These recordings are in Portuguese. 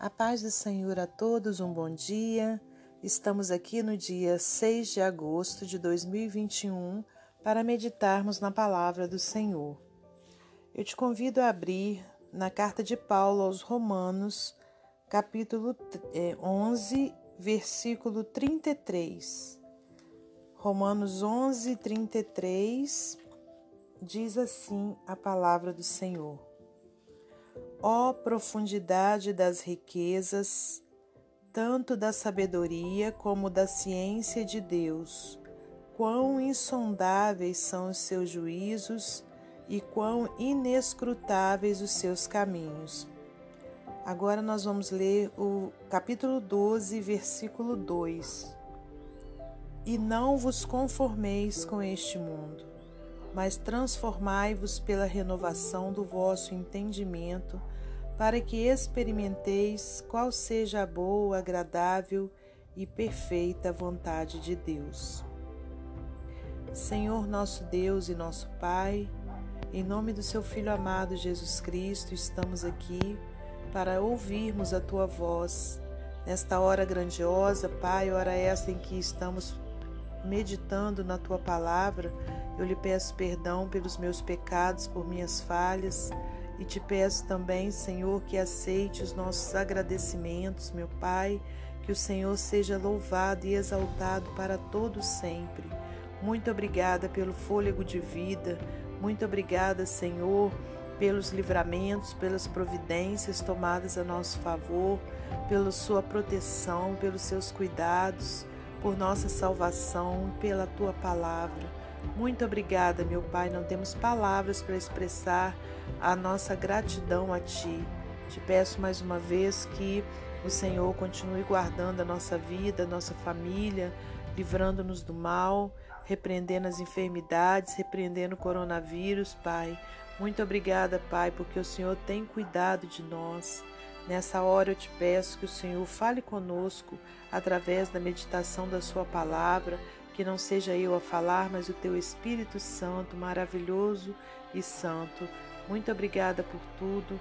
A paz do Senhor a todos, um bom dia. Estamos aqui no dia 6 de agosto de 2021 para meditarmos na palavra do Senhor. Eu te convido a abrir na carta de Paulo aos Romanos, capítulo 11, é, versículo 33. Romanos 11, 33 diz assim a palavra do Senhor. Ó profundidade das riquezas, tanto da sabedoria como da ciência de Deus! Quão insondáveis são os seus juízos e quão inescrutáveis os seus caminhos. Agora nós vamos ler o capítulo 12, versículo 2. E não vos conformeis com este mundo mas transformai-vos pela renovação do vosso entendimento, para que experimenteis qual seja a boa, agradável e perfeita vontade de Deus. Senhor nosso Deus e nosso Pai, em nome do seu Filho amado Jesus Cristo, estamos aqui para ouvirmos a tua voz. Nesta hora grandiosa, Pai, hora esta em que estamos meditando na tua palavra, eu lhe peço perdão pelos meus pecados, por minhas falhas, e te peço também, Senhor, que aceite os nossos agradecimentos, meu Pai, que o Senhor seja louvado e exaltado para todo sempre. Muito obrigada pelo fôlego de vida, muito obrigada, Senhor, pelos livramentos, pelas providências tomadas a nosso favor, pela sua proteção, pelos seus cuidados, por nossa salvação, pela tua palavra. Muito obrigada, meu Pai. Não temos palavras para expressar a nossa gratidão a Ti. Te peço mais uma vez que o Senhor continue guardando a nossa vida, a nossa família, livrando-nos do mal, repreendendo as enfermidades, repreendendo o coronavírus, Pai. Muito obrigada, Pai, porque o Senhor tem cuidado de nós. Nessa hora eu te peço que o Senhor fale conosco através da meditação da Sua palavra que não seja eu a falar, mas o teu Espírito Santo, maravilhoso e santo. Muito obrigada por tudo.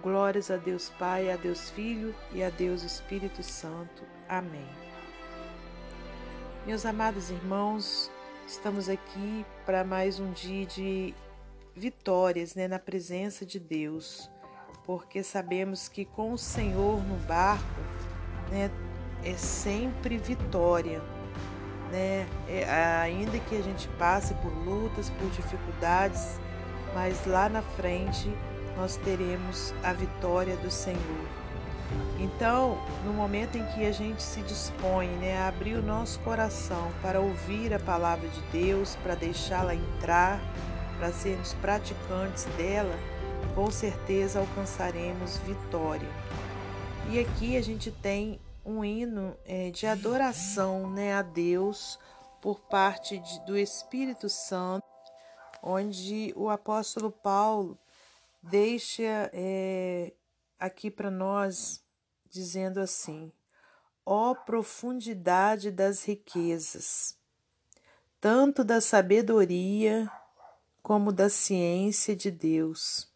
Glórias a Deus Pai, a Deus Filho e a Deus Espírito Santo. Amém. Meus amados irmãos, estamos aqui para mais um dia de vitórias né, na presença de Deus, porque sabemos que com o Senhor no barco né, é sempre vitória né? É, ainda que a gente passe por lutas, por dificuldades, mas lá na frente nós teremos a vitória do Senhor. Então, no momento em que a gente se dispõe né, a abrir o nosso coração para ouvir a palavra de Deus, para deixá-la entrar, para sermos praticantes dela, com certeza alcançaremos vitória. E aqui a gente tem um hino é, de adoração né, a Deus por parte de, do Espírito Santo, onde o apóstolo Paulo deixa é, aqui para nós dizendo assim: ó profundidade das riquezas, tanto da sabedoria como da ciência de Deus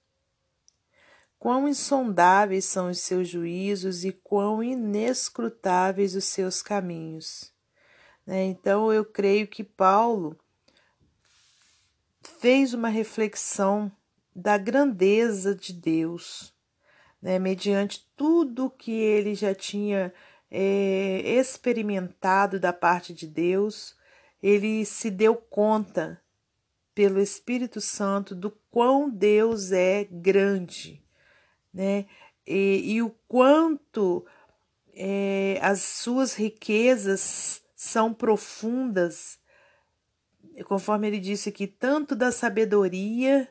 Quão insondáveis são os seus juízos e quão inescrutáveis os seus caminhos. Né? Então, eu creio que Paulo fez uma reflexão da grandeza de Deus, né? mediante tudo que ele já tinha é, experimentado da parte de Deus, ele se deu conta, pelo Espírito Santo, do quão Deus é grande né? E, e o quanto é, as suas riquezas são profundas, conforme ele disse aqui, tanto da sabedoria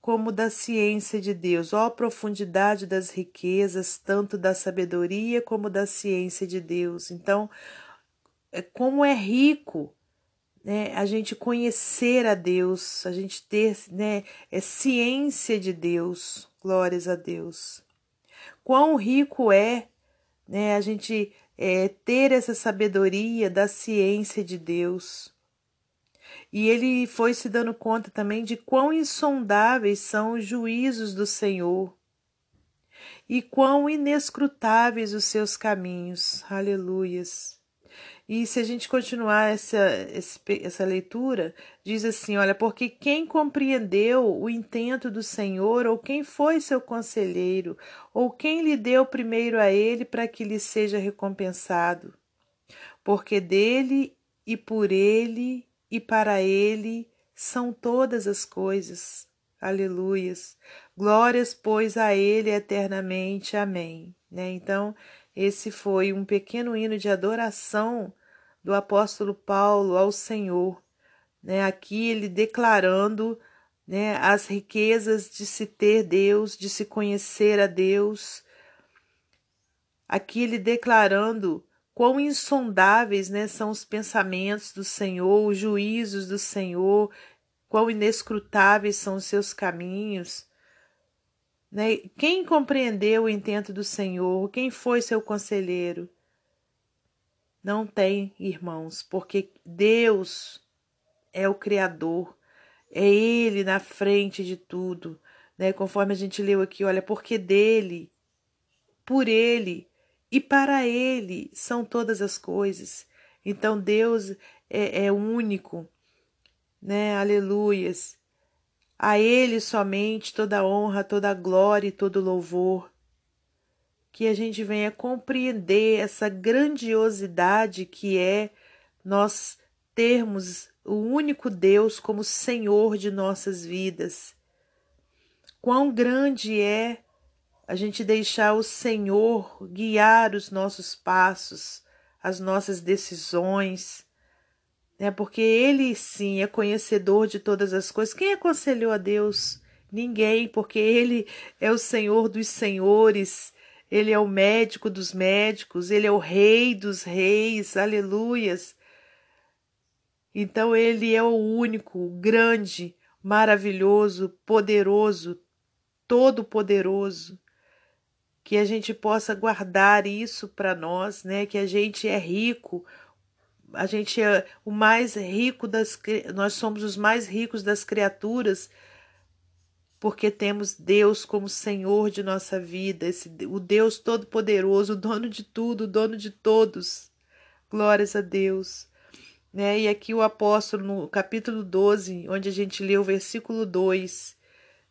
como da ciência de Deus. Ó a profundidade das riquezas, tanto da sabedoria como da ciência de Deus. Então, é como é rico né, a gente conhecer a Deus, a gente ter né, é ciência de Deus. Glórias a Deus. Quão rico é né, a gente é, ter essa sabedoria da ciência de Deus. E ele foi se dando conta também de quão insondáveis são os juízos do Senhor. e quão inescrutáveis os seus caminhos. Aleluias. E se a gente continuar essa, essa leitura, diz assim: olha, porque quem compreendeu o intento do Senhor, ou quem foi seu conselheiro, ou quem lhe deu primeiro a ele para que lhe seja recompensado? Porque dele e por ele e para ele são todas as coisas. Aleluias. Glórias, pois, a ele eternamente. Amém. Né? Então, esse foi um pequeno hino de adoração do apóstolo Paulo ao Senhor. Né? Aqui ele declarando né, as riquezas de se ter Deus, de se conhecer a Deus. Aqui ele declarando quão insondáveis né, são os pensamentos do Senhor, os juízos do Senhor, quão inescrutáveis são os seus caminhos. Né? Quem compreendeu o intento do Senhor? Quem foi seu conselheiro? Não tem, irmãos, porque Deus é o Criador, é Ele na frente de tudo. Né? Conforme a gente leu aqui, olha, porque dele, por Ele e para Ele são todas as coisas. Então Deus é, é único, né? Aleluias. A Ele somente toda honra, toda glória e todo louvor. Que a gente venha compreender essa grandiosidade que é nós termos o único Deus como Senhor de nossas vidas. Quão grande é a gente deixar o Senhor guiar os nossos passos, as nossas decisões, né? Porque ele sim é conhecedor de todas as coisas. Quem aconselhou a Deus? Ninguém, porque ele é o Senhor dos senhores, ele é o médico dos médicos, ele é o rei dos reis. Aleluias. Então ele é o único, grande, maravilhoso, poderoso, todo-poderoso. Que a gente possa guardar isso para nós, né? Que a gente é rico a gente é o mais rico das nós somos os mais ricos das criaturas porque temos Deus como Senhor de nossa vida, esse, o Deus todo-poderoso, o dono de tudo, o dono de todos. Glórias a Deus. Né? E aqui o apóstolo, no capítulo 12, onde a gente lê o versículo 2,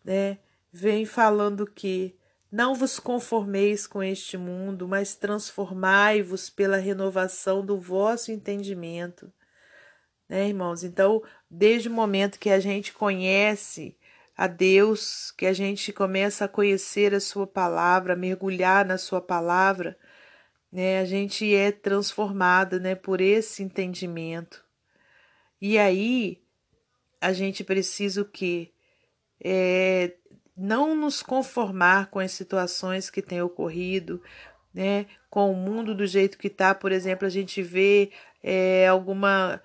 né? vem falando que não vos conformeis com este mundo, mas transformai-vos pela renovação do vosso entendimento. Né, irmãos? Então, desde o momento que a gente conhece a Deus, que a gente começa a conhecer a Sua palavra, mergulhar na Sua palavra, né, a gente é transformado né, por esse entendimento. E aí, a gente precisa o quê? É, não nos conformar com as situações que têm ocorrido, né, com o mundo do jeito que está. Por exemplo, a gente vê é, alguma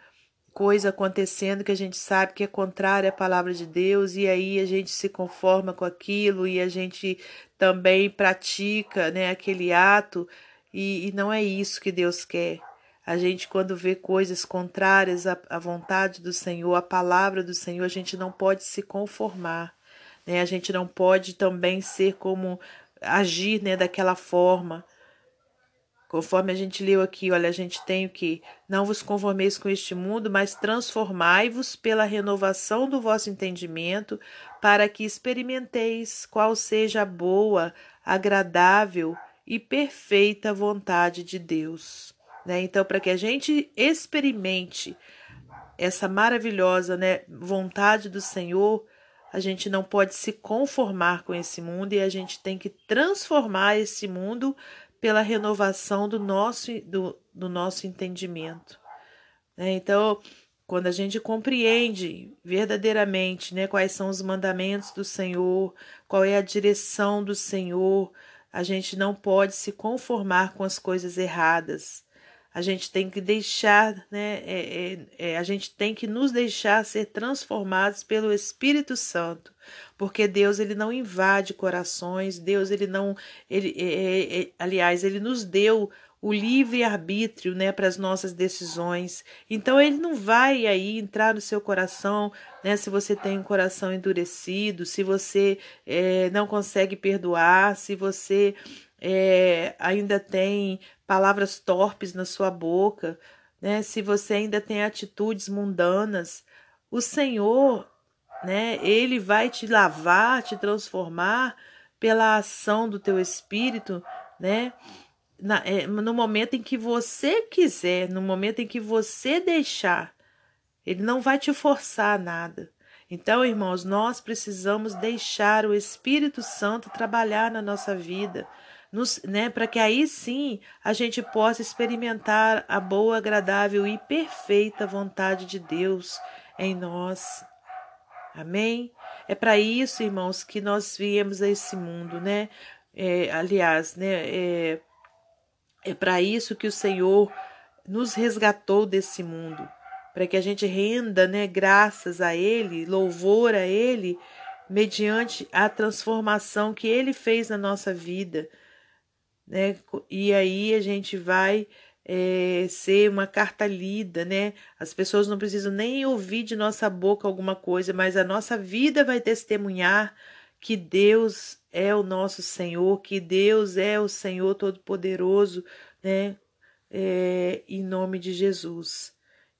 coisa acontecendo que a gente sabe que é contrária à palavra de Deus e aí a gente se conforma com aquilo e a gente também pratica né, aquele ato e, e não é isso que Deus quer. A gente, quando vê coisas contrárias à, à vontade do Senhor, à palavra do Senhor, a gente não pode se conformar. Né? A gente não pode também ser como agir né, daquela forma. Conforme a gente leu aqui, olha, a gente tem o que? Não vos conformeis com este mundo, mas transformai-vos pela renovação do vosso entendimento, para que experimenteis qual seja a boa, agradável e perfeita vontade de Deus. Né? Então, para que a gente experimente essa maravilhosa né, vontade do Senhor, a gente não pode se conformar com esse mundo e a gente tem que transformar esse mundo pela renovação do nosso, do, do nosso entendimento. Né? Então, quando a gente compreende verdadeiramente né, quais são os mandamentos do Senhor, qual é a direção do Senhor, a gente não pode se conformar com as coisas erradas. A gente tem que deixar, né? É, é, é, a gente tem que nos deixar ser transformados pelo Espírito Santo, porque Deus ele não invade corações, Deus ele não, ele, é, é, é aliás, ele nos deu o livre arbítrio, né, para as nossas decisões. Então ele não vai aí entrar no seu coração, né, se você tem um coração endurecido, se você não consegue perdoar, se você é, ainda tem palavras torpes na sua boca, né, se você ainda tem atitudes mundanas. O Senhor, né, ele vai te lavar, te transformar pela ação do teu espírito, né? na, é, no momento em que você quiser, no momento em que você deixar, ele não vai te forçar a nada. Então, irmãos, nós precisamos deixar o Espírito Santo trabalhar na nossa vida, né, para que aí sim a gente possa experimentar a boa, agradável e perfeita vontade de Deus em nós. Amém? É para isso, irmãos, que nós viemos a esse mundo, né? É, aliás, né? É, é para isso que o Senhor nos resgatou desse mundo, para que a gente renda, né, graças a ele, louvor a ele, mediante a transformação que ele fez na nossa vida, né? E aí a gente vai é, ser uma carta lida, né? As pessoas não precisam nem ouvir de nossa boca alguma coisa, mas a nossa vida vai testemunhar que Deus é o nosso Senhor, que Deus é o Senhor Todo-Poderoso, né? É, em nome de Jesus.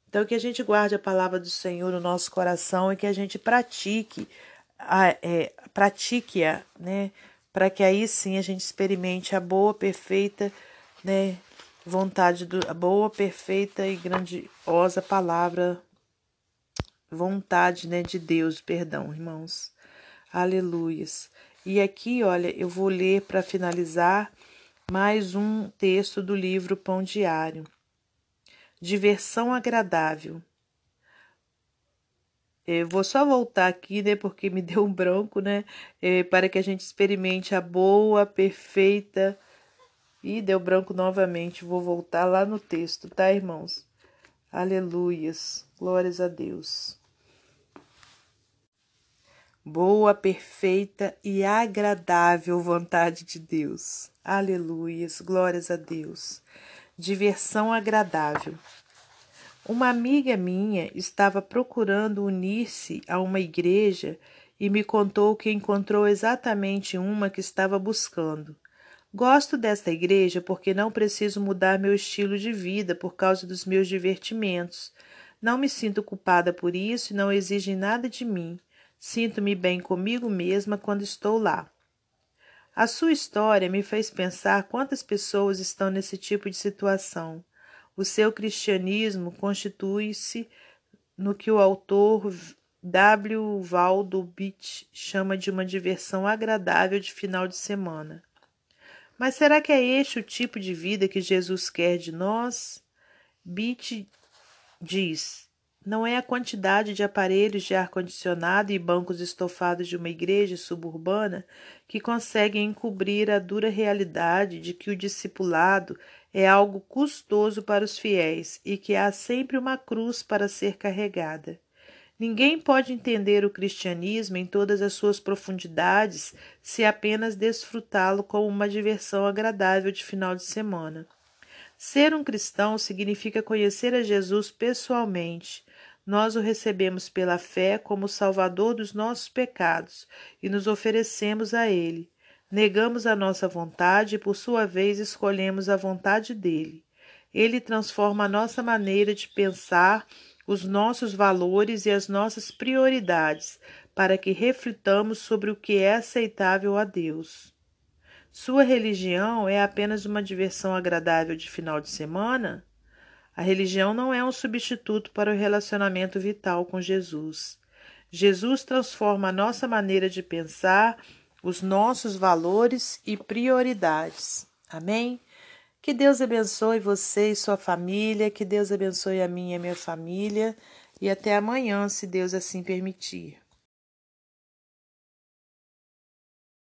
Então, que a gente guarde a palavra do Senhor no nosso coração e que a gente pratique, a, é, pratique-a, né? Para que aí sim a gente experimente a boa, perfeita, né? Vontade do, a boa, perfeita e grandiosa palavra, vontade, né? De Deus, perdão, irmãos. Aleluias. E aqui, olha, eu vou ler para finalizar mais um texto do livro Pão Diário. Diversão agradável. Eu vou só voltar aqui, né, porque me deu um branco, né, é, para que a gente experimente a boa, perfeita. E deu branco novamente. Vou voltar lá no texto, tá, irmãos? Aleluias. Glórias a Deus boa, perfeita e agradável vontade de Deus. Aleluias, glórias a Deus. Diversão agradável. Uma amiga minha estava procurando unir-se a uma igreja e me contou que encontrou exatamente uma que estava buscando. Gosto desta igreja porque não preciso mudar meu estilo de vida por causa dos meus divertimentos. Não me sinto culpada por isso e não exigem nada de mim. Sinto-me bem comigo mesma quando estou lá. A sua história me fez pensar quantas pessoas estão nesse tipo de situação. O seu cristianismo constitui-se no que o autor W. Waldo Beach chama de uma diversão agradável de final de semana. Mas será que é este o tipo de vida que Jesus quer de nós? Beach diz: não é a quantidade de aparelhos de ar-condicionado e bancos estofados de uma igreja suburbana que conseguem encobrir a dura realidade de que o discipulado é algo custoso para os fiéis e que há sempre uma cruz para ser carregada. Ninguém pode entender o cristianismo em todas as suas profundidades se apenas desfrutá-lo como uma diversão agradável de final de semana. Ser um cristão significa conhecer a Jesus pessoalmente, nós o recebemos pela fé como Salvador dos nossos pecados e nos oferecemos a Ele. Negamos a nossa vontade e, por sua vez, escolhemos a vontade dele. Ele transforma a nossa maneira de pensar, os nossos valores e as nossas prioridades, para que reflitamos sobre o que é aceitável a Deus. Sua religião é apenas uma diversão agradável de final de semana? A religião não é um substituto para o relacionamento vital com Jesus. Jesus transforma a nossa maneira de pensar, os nossos valores e prioridades. Amém? Que Deus abençoe você e sua família, que Deus abençoe a minha e a minha família, e até amanhã, se Deus assim permitir.